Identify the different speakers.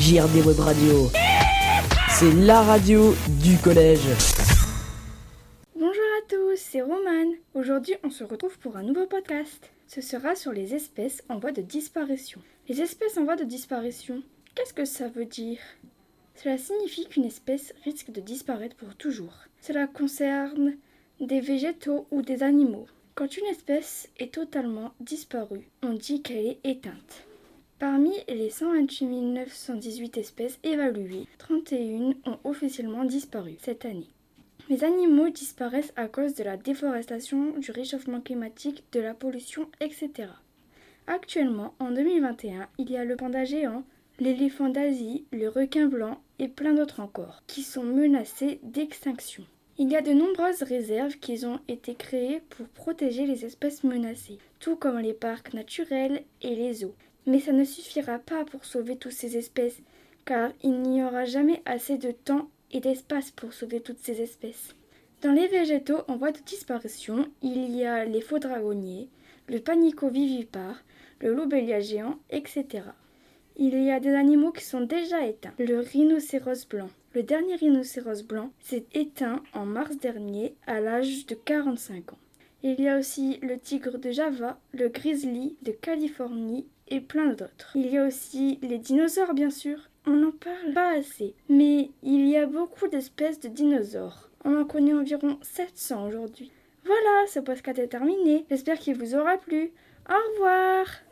Speaker 1: JRD Web Radio. C'est la radio du collège.
Speaker 2: Bonjour à tous, c'est Romane. Aujourd'hui, on se retrouve pour un nouveau podcast. Ce sera sur les espèces en voie de disparition. Les espèces en voie de disparition, qu'est-ce que ça veut dire? Cela signifie qu'une espèce risque de disparaître pour toujours. Cela concerne des végétaux ou des animaux. Quand une espèce est totalement disparue, on dit qu'elle est éteinte. Parmi les 128 918 espèces évaluées, 31 ont officiellement disparu cette année. Les animaux disparaissent à cause de la déforestation, du réchauffement climatique, de la pollution, etc. Actuellement, en 2021, il y a le panda géant, l'éléphant d'Asie, le requin blanc et plein d'autres encore, qui sont menacés d'extinction. Il y a de nombreuses réserves qui ont été créées pour protéger les espèces menacées, tout comme les parcs naturels et les zoos. Mais ça ne suffira pas pour sauver toutes ces espèces, car il n'y aura jamais assez de temps et d'espace pour sauver toutes ces espèces. Dans les végétaux en voie de disparition, il y a les faux dragonniers, le panico vivipare, le lobelia géant, etc. Il y a des animaux qui sont déjà éteints. Le rhinocéros blanc. Le dernier rhinocéros blanc s'est éteint en mars dernier à l'âge de 45 ans. Il y a aussi le tigre de Java, le grizzly de Californie et plein d'autres. Il y a aussi les dinosaures bien sûr. On n'en parle pas assez, mais il y a beaucoup d'espèces de dinosaures. On en connaît environ 700 aujourd'hui. Voilà, ce podcast est terminé. J'espère qu'il vous aura plu. Au revoir